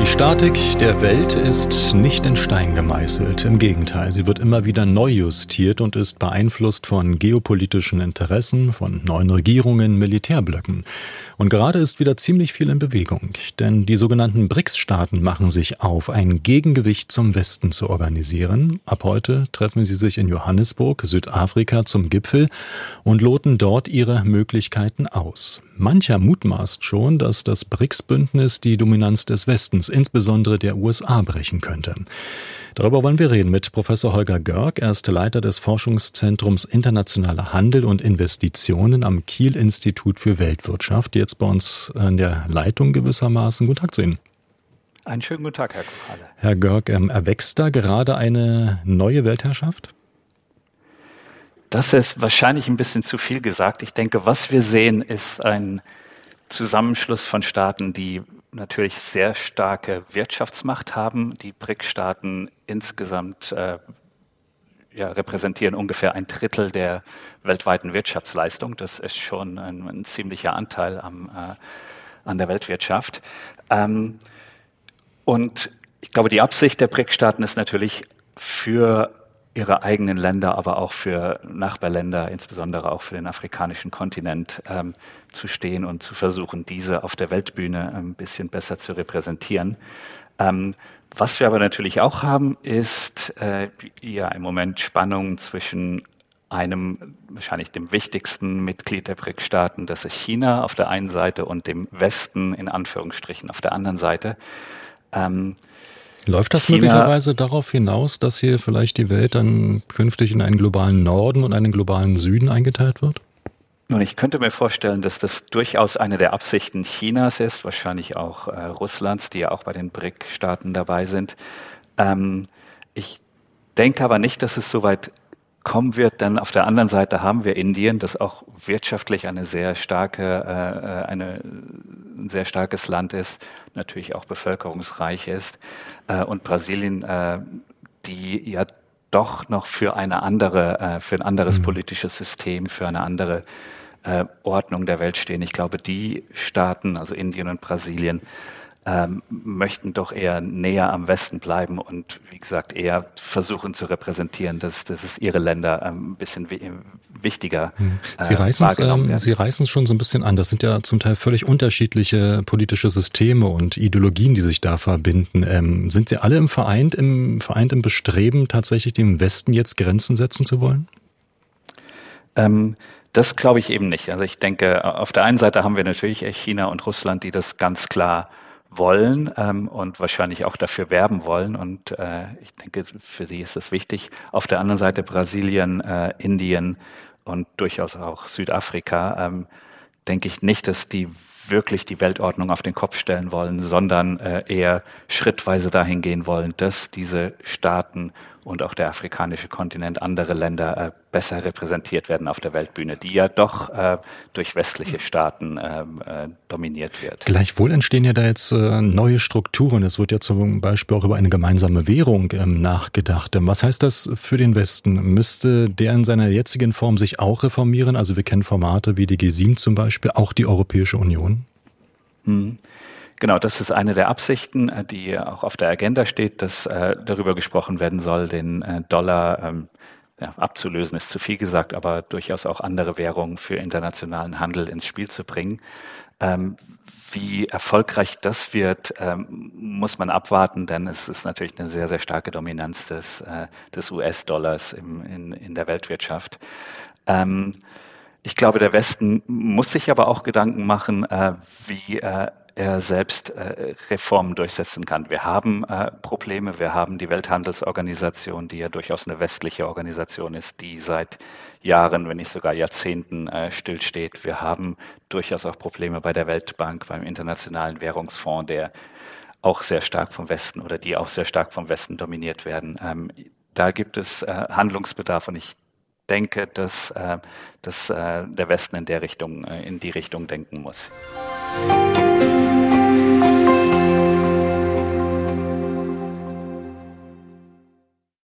Die Statik der Welt ist nicht in Stein gemeißelt. Im Gegenteil, sie wird immer wieder neu justiert und ist beeinflusst von geopolitischen Interessen, von neuen Regierungen, Militärblöcken. Und gerade ist wieder ziemlich viel in Bewegung, denn die sogenannten BRICS-Staaten machen sich auf, ein Gegengewicht zum Westen zu organisieren. Ab heute treffen sie sich in Johannesburg, Südafrika, zum Gipfel und loten dort ihre Möglichkeiten aus. Mancher mutmaßt schon, dass das BRICS-Bündnis die Dominanz des Westens, insbesondere der USA, brechen könnte. Darüber wollen wir reden mit Professor Holger Görg. Er ist Leiter des Forschungszentrums Internationaler Handel und Investitionen am Kiel-Institut für Weltwirtschaft. Jetzt bei uns in der Leitung gewissermaßen. Guten Tag zu Ihnen. Einen schönen guten Tag, Herr Kuchale. Herr Görg, ähm, erwächst da gerade eine neue Weltherrschaft? Das ist wahrscheinlich ein bisschen zu viel gesagt. Ich denke, was wir sehen, ist ein Zusammenschluss von Staaten, die natürlich sehr starke Wirtschaftsmacht haben. Die BRIC-Staaten insgesamt äh, ja, repräsentieren ungefähr ein Drittel der weltweiten Wirtschaftsleistung. Das ist schon ein, ein ziemlicher Anteil am, äh, an der Weltwirtschaft. Ähm, und ich glaube, die Absicht der BRIC-Staaten ist natürlich für ihre eigenen Länder, aber auch für Nachbarländer, insbesondere auch für den afrikanischen Kontinent, ähm, zu stehen und zu versuchen, diese auf der Weltbühne ein bisschen besser zu repräsentieren. Ähm, was wir aber natürlich auch haben, ist äh, ja im Moment Spannung zwischen einem wahrscheinlich dem wichtigsten Mitglied der BRIC-Staaten, das ist China auf der einen Seite und dem Westen in Anführungsstrichen auf der anderen Seite. Ähm, Läuft das China, möglicherweise darauf hinaus, dass hier vielleicht die Welt dann künftig in einen globalen Norden und einen globalen Süden eingeteilt wird? Nun, ich könnte mir vorstellen, dass das durchaus eine der Absichten Chinas ist, wahrscheinlich auch äh, Russlands, die ja auch bei den BRIC-Staaten dabei sind. Ähm, ich denke aber nicht, dass es so weit kommen wird, denn auf der anderen Seite haben wir Indien, das auch wirtschaftlich eine sehr starke, äh, äh, eine, ein sehr starkes Land ist, natürlich auch bevölkerungsreich ist, äh, und Brasilien, äh, die ja doch noch für eine andere, äh, für ein anderes mhm. politisches System, für eine andere äh, Ordnung der Welt stehen. Ich glaube, die Staaten, also Indien und Brasilien, ähm, möchten doch eher näher am Westen bleiben und wie gesagt eher versuchen zu repräsentieren, dass, dass es ihre Länder ähm, ein bisschen wichtiger hm. Sie äh, reißen es ähm, schon so ein bisschen an. Das sind ja zum Teil völlig unterschiedliche politische Systeme und Ideologien, die sich da verbinden. Ähm, sind Sie alle im Vereint im Vereint im Bestreben, tatsächlich dem Westen jetzt Grenzen setzen zu wollen? Ähm, das glaube ich eben nicht. Also ich denke, auf der einen Seite haben wir natürlich China und Russland, die das ganz klar wollen ähm, und wahrscheinlich auch dafür werben wollen. Und äh, ich denke, für sie ist das wichtig. Auf der anderen Seite Brasilien, äh, Indien und durchaus auch Südafrika, ähm, denke ich nicht, dass die wirklich die Weltordnung auf den Kopf stellen wollen, sondern äh, eher schrittweise dahin gehen wollen, dass diese Staaten und auch der afrikanische Kontinent, andere Länder äh, besser repräsentiert werden auf der Weltbühne, die ja doch äh, durch westliche Staaten ähm, äh, dominiert wird. Gleichwohl entstehen ja da jetzt äh, neue Strukturen. Es wird ja zum Beispiel auch über eine gemeinsame Währung ähm, nachgedacht. Ähm, was heißt das für den Westen? Müsste der in seiner jetzigen Form sich auch reformieren? Also wir kennen Formate wie die G7 zum Beispiel, auch die Europäische Union? Hm. Genau, das ist eine der Absichten, äh, die auch auf der Agenda steht, dass äh, darüber gesprochen werden soll, den äh, Dollar ähm, ja, abzulösen, ist zu viel gesagt, aber durchaus auch andere Währungen für internationalen Handel ins Spiel zu bringen. Ähm, wie erfolgreich das wird, ähm, muss man abwarten, denn es ist natürlich eine sehr, sehr starke Dominanz des, des US-Dollars in, in der Weltwirtschaft. Ähm, ich glaube, der Westen muss sich aber auch Gedanken machen, äh, wie äh, er selbst äh, Reformen durchsetzen kann. Wir haben äh, Probleme. Wir haben die Welthandelsorganisation, die ja durchaus eine westliche Organisation ist, die seit Jahren, wenn nicht sogar Jahrzehnten äh, stillsteht. Wir haben durchaus auch Probleme bei der Weltbank, beim Internationalen Währungsfonds, der auch sehr stark vom Westen oder die auch sehr stark vom Westen dominiert werden. Ähm, da gibt es äh, Handlungsbedarf und ich denke, dass, äh, dass äh, der Westen in der Richtung, äh, in die Richtung denken muss. Musik